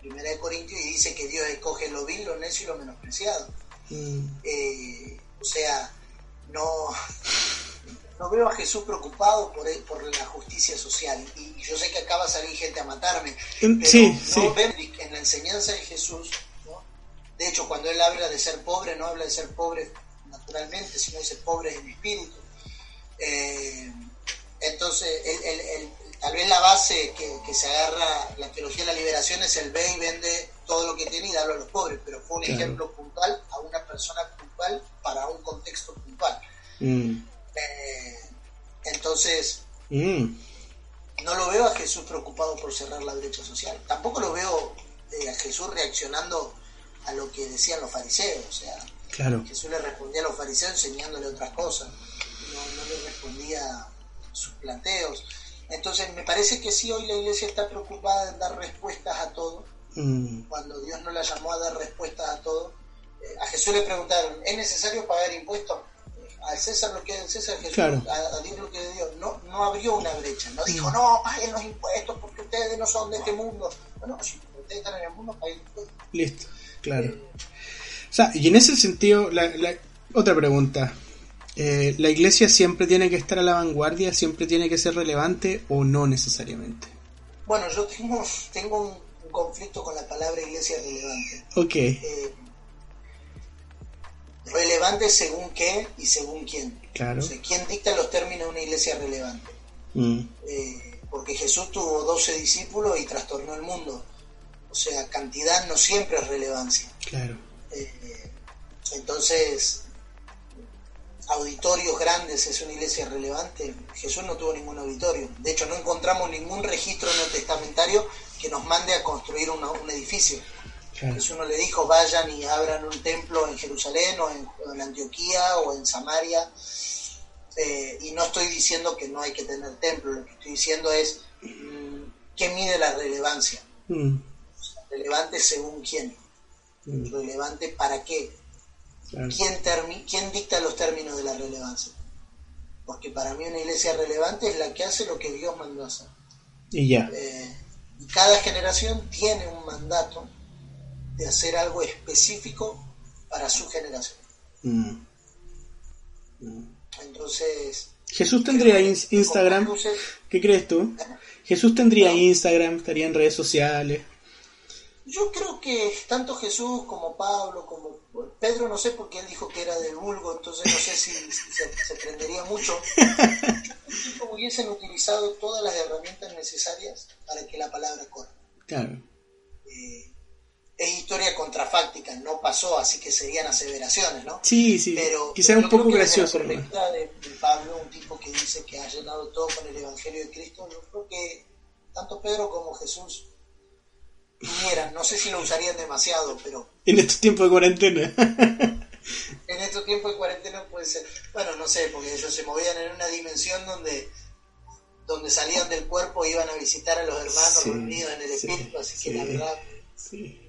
en 1 de Corintios y dice que Dios escoge lo vil, lo necio y lo menospreciado. Mm, Eh, o sea, no, no veo a Jesús preocupado por, el- por la justicia social. Y yo sé que acá va a salir gente a matarme, Mm, pero sí, no sí. en la enseñanza de Jesús, ¿no? de hecho, cuando él habla de ser pobre, no habla de ser pobre naturalmente, sino dice pobre en espíritu. Eh, entonces, él- él- él- tal vez la base que, que se agarra la teología de la liberación es el ve y vende todo lo que tiene y darlo a los pobres, pero fue un Claro. ejemplo puntual a una persona puntual para un contexto puntual. mm, Eh, entonces, mm. no lo veo a Jesús preocupado por cerrar la brecha social. Tampoco lo veo eh, a Jesús reaccionando a lo que decían los fariseos. O sea, Claro. Jesús le respondía a los fariseos enseñándole otras cosas. No, no le respondía sus planteos. Entonces, me parece que sí, hoy la iglesia está preocupada en dar respuestas a todo. Mm, Cuando Dios no la llamó a dar respuestas a todo. Eh, a Jesús le preguntaron, ¿es necesario pagar impuestos? Al César lo que es del César, Jesús, Claro. a, a Dios lo que es de Dios. No, no abrió una brecha. No dijo, no, paguen los impuestos porque ustedes no son de este mundo. No, no, si ustedes están en el mundo, paguen impuestos. Listo, claro. O sea, y en ese sentido, la, la- otra pregunta. Eh, ¿La iglesia siempre tiene que estar a la vanguardia? ¿Siempre tiene que ser relevante o no necesariamente? Bueno, yo tengo, tengo un, un conflicto con la palabra iglesia relevante. Ok, Eh, relevante según qué y según quién. claro. O sea, ¿quién dicta los términos de una iglesia relevante? Mm, Eh, porque Jesús tuvo 12 discípulos y trastornó el mundo. O sea, cantidad no siempre es relevancia. Claro. Eh, entonces, auditorios grandes es una iglesia relevante. Jesús no tuvo ningún auditorio. De hecho, no encontramos ningún registro en el testamentario que nos mande a construir una- un edificio. Claro. Jesús no le dijo vayan y abran un templo en Jerusalén o en, o en Antioquía o en Samaria. Eh, y no estoy diciendo que no hay que tener templo, lo que estoy diciendo es mm, qué mide la relevancia. Mm, Relevante según quién. mm, Relevante para qué. claro. ¿Quién, termi- quién dicta los términos de la relevancia? Porque para mí una iglesia relevante es la que hace lo que Dios mandó hacer. Y ya. Eh, y cada generación tiene un mandato de hacer algo específico para su generación. Mm. Mm. Entonces, Jesús tendría ins- Instagram. luces, ¿Qué crees tú? Jesús tendría No. Instagram, estaría en redes sociales. yo creo que tanto Jesús como Pablo, como Pedro, no sé porque él dijo que era del vulgo, entonces no sé si, si se, se prendería mucho. Como hubiesen utilizado todas las herramientas necesarias para que la palabra corra. Claro. Eh, es historia contrafáctica, no pasó, así que serían aseveraciones, ¿no? Sí, sí. Pero Quizás un poco gracioso. La ¿no? de, Pablo, un tipo que dice que ha llenado todo con el Evangelio de Cristo, yo creo que tanto Pedro como Jesús tuvieran, no sé si lo usarían demasiado, pero En estos tiempos de cuarentena. en estos tiempos de cuarentena puede ser, bueno, no sé, porque ellos se movían en una dimensión donde donde salían del cuerpo e iban a visitar a los hermanos Sí, reunidos en el sí, espíritu, así sí. que la verdad, Sí.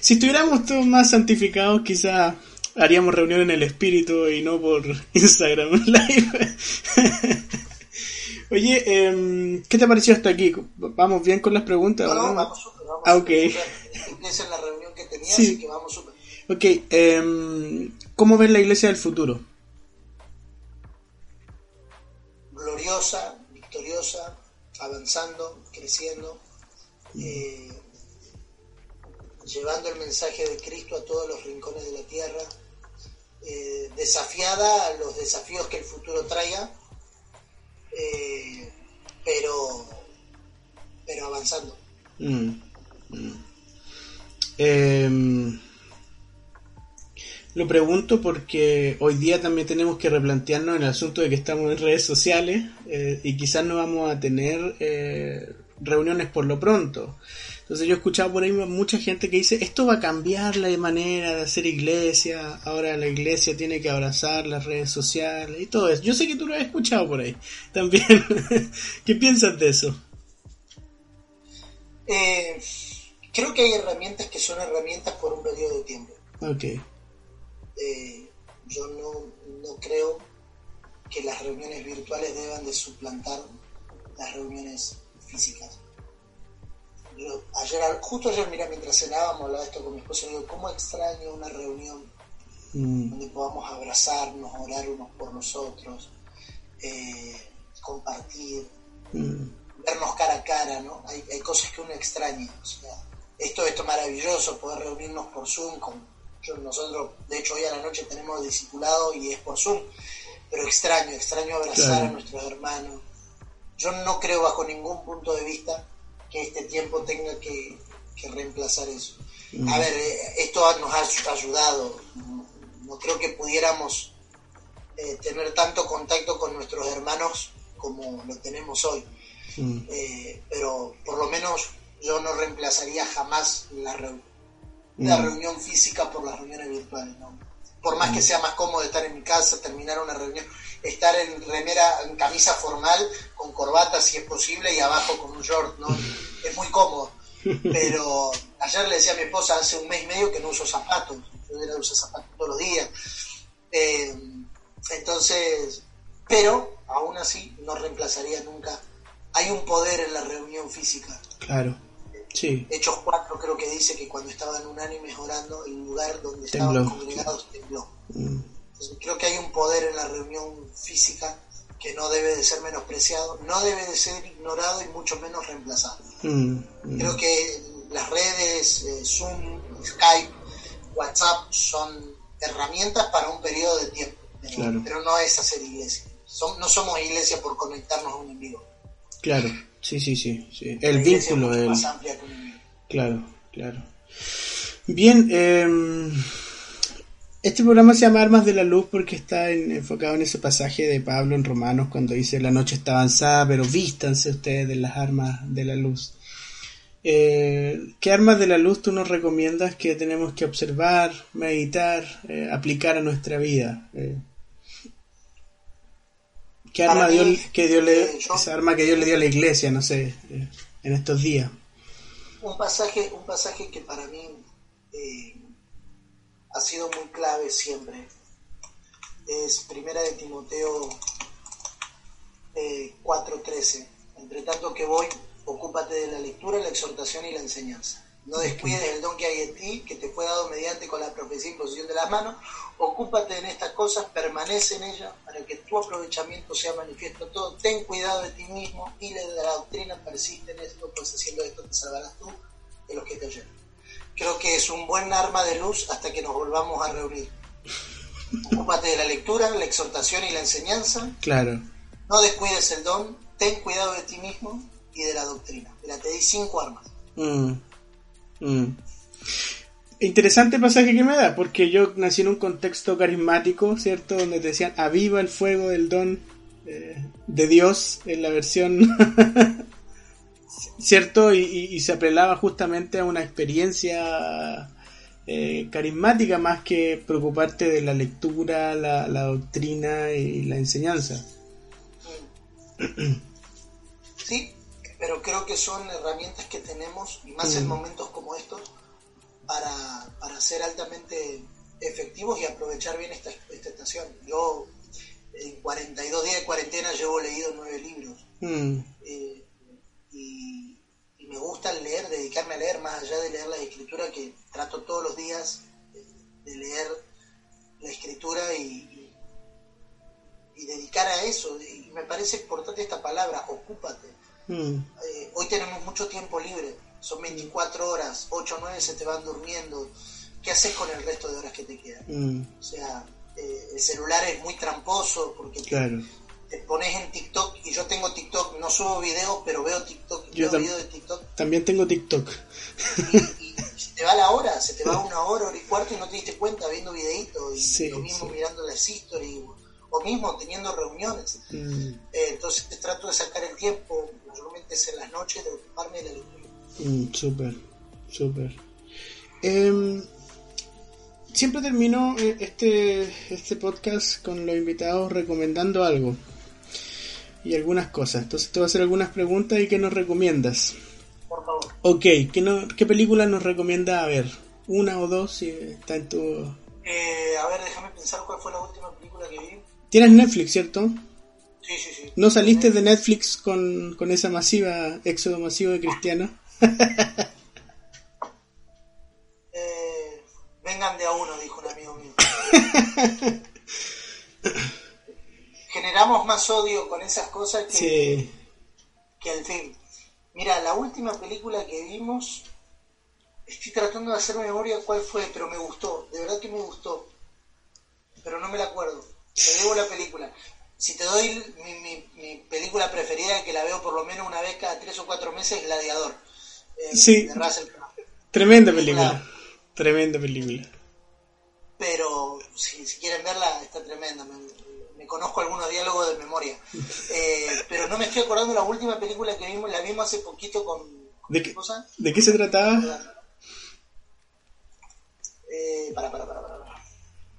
Si estuviéramos todos más santificados, quizás haríamos reunión en el espíritu y no por Instagram Live. Oye, em, ¿qué te pareció hasta aquí? ¿Vamos bien con las preguntas? no, vamos súper, vamos Ah, ok. Esa es la reunión que tenía, Sí. así que vamos súper. Ok, em, ¿cómo ves la iglesia del futuro? gloriosa, victoriosa, avanzando, creciendo, eh, llevando el mensaje de Cristo a todos los rincones de la tierra, eh, desafiada a los desafíos que el futuro traiga, eh, pero, pero avanzando. Mm, mm. Em, lo pregunto porque hoy día también tenemos que replantearnos el asunto de que estamos en redes sociales eh, y quizás no vamos a tener reuniones por lo pronto. Entonces yo he escuchado por ahí mucha gente que dice, esto va a cambiar la manera de hacer iglesia, ahora la iglesia tiene que abrazar las redes sociales y todo eso. Yo sé que tú lo has escuchado por ahí también. ¿Qué piensas de eso? Eh, creo que hay herramientas que son herramientas por un periodo de tiempo. Ok. Eh, yo no, no creo que las reuniones virtuales deban de suplantar las reuniones físicas. Yo, ayer, justo ayer, mira, mientras cenábamos, hablaba esto con mi esposo, digo, ¿cómo extraño una reunión Mm, donde podamos abrazarnos, orar unos por los otros, eh, compartir, mm, vernos cara a cara, ¿no? Hay, hay cosas que uno extraña, o sea, esto, esto es maravilloso, poder reunirnos por Zoom, con, yo- nosotros, de hecho, hoy a la noche tenemos discipulado y es por Zoom, pero extraño, extraño abrazar Claro. a nuestros hermanos. Yo no creo bajo ningún punto de vista que este tiempo tenga que, que reemplazar eso. Mm. A ver, eh, esto nos ha ayudado, no, creo que pudiéramos eh, tener tanto contacto con nuestros hermanos como lo tenemos hoy. mm. Eh, pero por lo menos yo no reemplazaría jamás la, reu- la Mm. reunión física por las reuniones virtuales. ¿no? Por más que sea más cómodo estar en mi casa, terminar una reunión, estar en remera, en camisa formal, con corbata si es posible y abajo con un short, ¿no? Es muy cómodo. Pero ayer le decía a mi esposa hace un mes y medio que no uso zapatos. Yo era de usar zapatos todos los días. Eh, entonces, pero aún así no reemplazaría nunca. Hay un poder en la reunión física. Claro. Sí. Hechos 4 creo que dice que cuando estaban unánimes orando, el lugar donde Tembló. estaban congregados tembló. Mm, Entonces, creo que hay un poder en la reunión física que no debe de ser menospreciado, no debe de ser ignorado y mucho menos reemplazado. mm, mm. Creo que las redes, eh, Zoom, Skype, WhatsApp son herramientas para un periodo de tiempo, pero, Claro. pero no es hacer iglesia. No somos iglesia por conectarnos a un en vivo. Claro. Sí, sí, sí. sí. El vínculo, el... más amplia que un Claro, claro. Bien, eh, este programa se llama Armas de la Luz porque está en- enfocado en ese pasaje de Pablo en Romanos cuando dice la noche está avanzada, pero vístanse ustedes de las armas de la luz. Eh, ¿Qué armas de la luz tú nos recomiendas que tenemos que observar, meditar, eh, aplicar a nuestra vida? Eh, ¿Qué arma mí, que Dios le, eh, yo- esa arma que Dios le dio a la iglesia, no sé, eh, en estos días? Un pasaje, un pasaje que para mí eh, ha sido muy clave siempre es Primera de Timoteo eh, 4:13. Entre tanto que voy, ocúpate de la lectura, la exhortación y la enseñanza. No descuides el don que hay en ti, que te fue dado mediante con la profecía y posición de las manos. Ocúpate en estas cosas, permanece en ellas, para que tu aprovechamiento sea manifiesto todo. Ten cuidado de ti mismo y de la doctrina, persiste en esto, pues haciendo esto te salvarás tú de los que te oyen. Creo que es un buen arma de luz hasta que nos volvamos a reunir. Ocúpate de la lectura, la exhortación y la enseñanza. Claro. No descuides el don, ten cuidado de ti mismo y de la doctrina. Mira, te di cinco armas. Mm. Mm. Interesante pasaje que me da, porque yo nací en un contexto carismático, ¿cierto? Donde te decían, aviva el fuego del don eh, de Dios en la versión, ¿cierto? Y, se apelaba justamente a una experiencia eh, carismática más que preocuparte de la lectura, la, la doctrina y la enseñanza. Sí, pero creo que son herramientas que tenemos, y más en Mm. momentos como estos, para, para ser altamente efectivos y aprovechar bien esta, esta estación. Yo en 42 días de cuarentena llevo leído nueve libros. Mm, eh, y, y me gusta leer, dedicarme a leer más allá de leer la escritura, que trato todos los días eh, de leer la escritura y, y- y dedicar a eso. Y me parece importante esta palabra, ocúpate. Mm, Eh, hoy tenemos mucho tiempo libre, son 24 horas, 8 o 9 se te van durmiendo. ¿Qué haces con el resto de horas que te quedan? mm, O sea, eh, el celular es muy tramposo porque te- claro. te pones en TikTok y yo tengo TikTok, no subo videos, pero veo TikTok, Yo veo videos de TikTok También tengo TikTok. y, y se te va la hora, se te va una hora, hora y cuarto y no te diste cuenta viendo videitos y Sí, lo mismo sí. mirando las historias mismo teniendo reuniones. Mm, Eh, entonces trato de sacar el tiempo, mayormente es en las noches, de ocuparme de la lectura. Mm, súper, súper. Em, siempre termino eh, este, este podcast con los invitados recomendando algo y algunas cosas. Entonces te voy a hacer algunas preguntas y qué nos recomiendas. Por favor. Ok, ¿qué, no, qué película nos recomienda a ver? ¿Una o dos? Si está en tu... Eh, a ver, déjame pensar cuál fue la última película que vi. Tienes Netflix, ¿cierto? Sí, sí, sí. ¿No saliste de Netflix con, con esa masiva, éxodo masivo de cristianos? Eh, vengan de a uno, dijo un amigo mío. Generamos más odio con esas cosas que, Sí. que al fin. Mira, la última película que vimos, estoy tratando de hacer memoria cuál fue, pero me gustó, de verdad que me gustó, pero no me la acuerdo. Te debo la película. Si te doy mi, mi- mi película preferida, que la veo por lo menos una vez cada tres o cuatro meses, Gladiador. eh, Sí. De Russell Crowe. Tremenda película. Claro. Tremenda película. pero si, si quieren verla está tremenda. Me, me conozco algunos diálogos de memoria. Eh, pero no me estoy acordando de la última película que vimos, la vimos hace poquito con, con ¿De qué, esposa. ¿De qué se trataba? Eh, para, para, para, para. para.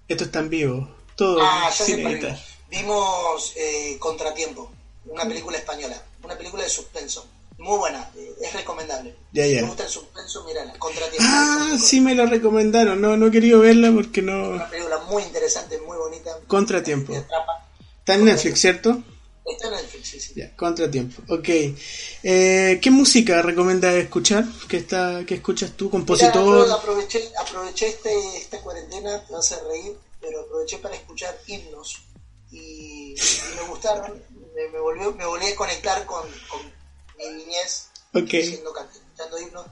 Esto está en vivo. Todo Ah, ya sin editar. vimos. Eh, Contratiempo, una película española, una película de suspenso. Muy buena, eh, es recomendable. Ya, Si te gusta el suspenso, mírala. Contratiempo. Ah, sí me la recomendaron. No, no he querido verla porque no. Una película muy interesante, muy bonita. Contratiempo. Está en Netflix, ¿cierto? Está en Netflix, sí, sí. Ya, Contratiempo. Ok. Eh, ¿Qué música recomiendas escuchar? ¿Qué, está, ¿Qué escuchas tú? ¿Compositor? aproveché, aproveché este, esta cuarentena, te vas a reír, pero aproveché para escuchar himnos y, y me gustaron, me, me volvió, me volví a conectar con, con mi niñez, Ok. siendo, can- escuchando himnos.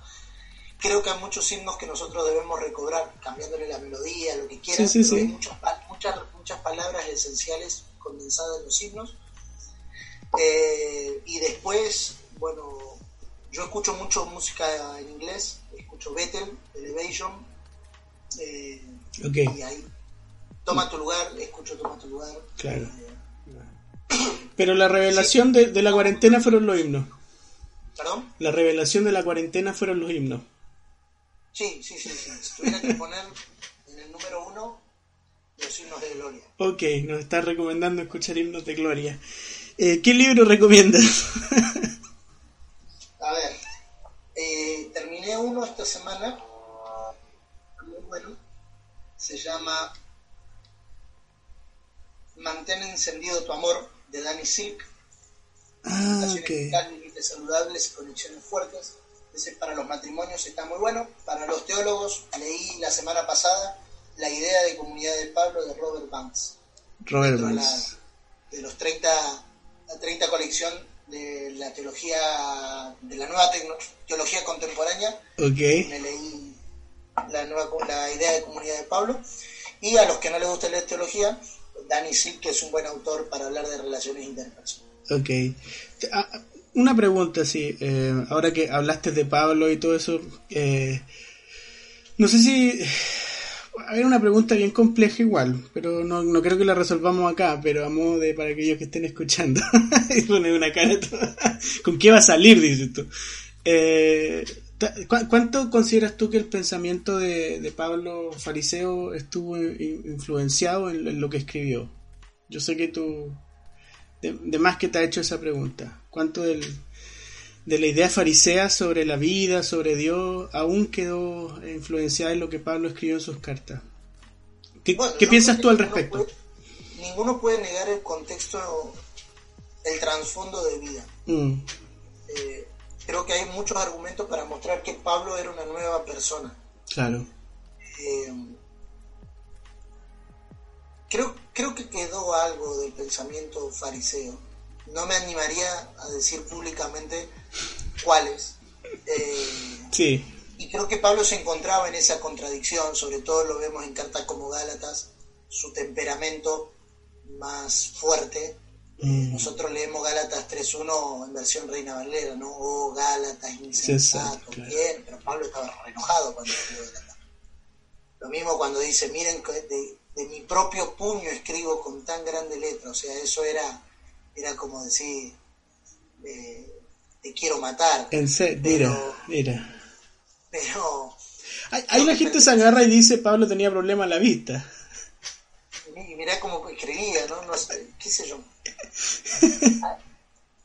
Creo que hay muchos himnos que nosotros debemos recobrar, cambiándole la melodía, lo que quieras, Sí, sí, pero sí. hay muchas, muchas, muchas palabras esenciales condensadas en los himnos. Eh, y después, bueno, yo escucho mucho música en inglés, escucho Bethel, Elevation, eh, Ok, y ahí toma tu lugar, escucho toma tu lugar. Claro. Eh, pero la revelación de, de la cuarentena fueron los himnos. ¿Perdón? La revelación de la cuarentena fueron los himnos. Sí, sí, sí, sí. Si tuviera que poner en el número uno los himnos de gloria. Ok, nos está recomendando escuchar himnos de gloria. Eh, ¿Qué libro recomiendas? A ver, eh, terminé uno esta semana, muy bueno, se llama Mantén encendido tu amor, de Danny Silk, ah, relaciones ok. vitales, límites saludables y conexiones fuertes. Ese para los matrimonios está muy bueno. Para los teólogos, leí la semana pasada La idea de comunidad de Pablo de Robert Banks. Robert de, Banks. la- de los 30, la 30 colección de la teología, de la nueva teología contemporánea, Ok. me leí la, nueva, la idea de comunidad de Pablo. Y a los que no les gusta leer teología, Danny Silk, que es un buen autor para hablar de relaciones interpersonales. Ok. Ah, Una pregunta, sí. eh, ahora que hablaste de Pablo y todo eso, eh, no sé si... A una pregunta bien compleja igual, pero no, no creo que la resolvamos acá, pero a modo de para aquellos que estén escuchando. y pone una cara toda- ¿Con qué va a salir, dices tú? Eh, ta- ¿cu- ¿Cuánto consideras tú que el pensamiento de, de Pablo Fariseo estuvo in- influenciado en, en lo que escribió? Yo sé que tú de, de más que te ha hecho esa pregunta. ¿Cuánto del, de la idea farisea sobre la vida, sobre Dios, aún quedó influenciada en lo que Pablo escribió en sus cartas? ¿Qué, Bueno, qué yo piensas tú al ninguno respecto? puede- ninguno puede negar el contexto, el trasfondo de vida. Mm, Eh, creo que hay muchos argumentos para mostrar que Pablo era una nueva persona. claro. Eh, creo, creo que quedó algo del pensamiento fariseo. No me animaría a decir públicamente cuáles. Eh, Sí, y creo que Pablo se encontraba en esa contradicción, sobre todo lo vemos en cartas como Gálatas, su temperamento más fuerte. Mm. Nosotros leemos Gálatas 3.1 en versión Reina Valera, ¿no? Oh, Gálatas, insensato, claro. bien, pero Pablo estaba re enojado cuando escribió Gálatas. Lo mismo cuando dice, miren, de, de mi propio puño escribo con tan grande letra, o sea, eso era, era como decir, eh, te quiero matar. en serio, Pero- mira, mira. Pero Hay, hay la gente se agarra y dice Pablo tenía problemas a la vista. Y mirá cómo escribía, ¿no? No sé, qué sé yo.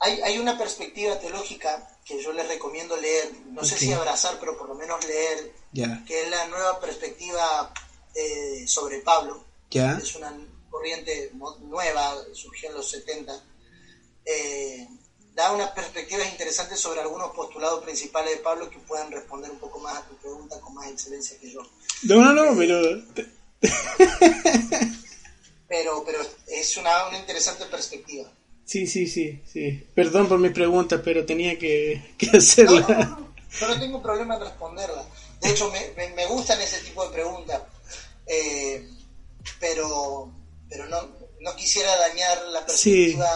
Hay, hay una perspectiva teológica que yo les recomiendo leer, no sé Ok. si abrazar, pero por lo menos leer, Ya, que es la nueva perspectiva eh, sobre Pablo. ya, Es una corriente nueva, surgió en los 70. Eh, da unas perspectivas interesantes sobre algunos postulados principales de Pablo que puedan responder un poco más a tu pregunta con más excelencia que yo. No, no, no, pero... Pero, pero es una, una interesante perspectiva. Sí, sí, sí, sí. Perdón por mis preguntas, pero tenía que, que No, no, hacerla. no, yo no tengo problema en responderla. De hecho, me, me, me gustan ese tipo de preguntas. Eh, pero pero no, no quisiera dañar la perspectiva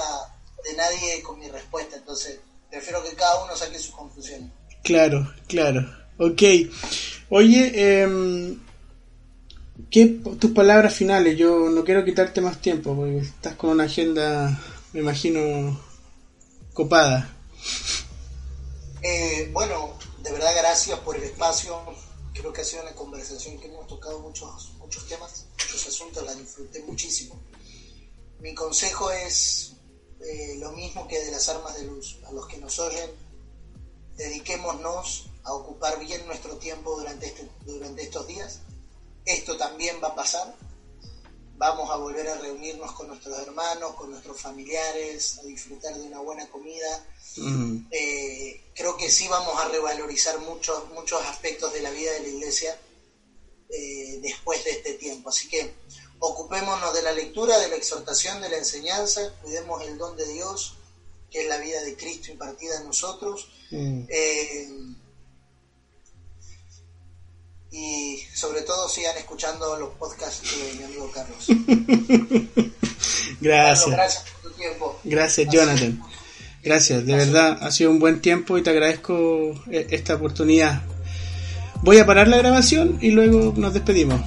de nadie con mi respuesta. Entonces, prefiero que cada uno saque sus conclusiones. Claro, claro. Ok. Oye, em, ¿qué tus palabras finales? Yo no quiero quitarte más tiempo porque estás con una agenda, me imagino, copada. Eh, bueno, de verdad gracias por el espacio. Creo que ha sido una conversación que hemos tocado muchos, muchos temas, muchos asuntos, la disfruté muchísimo. Mi consejo es eh, lo mismo que de las armas de luz. A los que nos oyen, dediquémonos a ocupar bien nuestro tiempo durante, este, durante estos días. Esto también va a pasar. Vamos a volver a reunirnos con nuestros hermanos, con nuestros familiares, a disfrutar de una buena comida, Mm, eh, creo que sí vamos a revalorizar muchos muchos aspectos de la vida de la iglesia eh, después de este tiempo. Así que ocupémonos de la lectura, de la exhortación, de la enseñanza, cuidemos el don de Dios, que es la vida de Cristo impartida en nosotros. mm. Eh, y sobre todo sigan escuchando los podcasts de mi amigo Carlos. Carlos, Gracias. gracias por tu tiempo. Gracias, Así- Jonathan. Gracias, de verdad, ha sido un buen tiempo y te agradezco eh, esta oportunidad. Voy a parar la grabación y luego nos despedimos.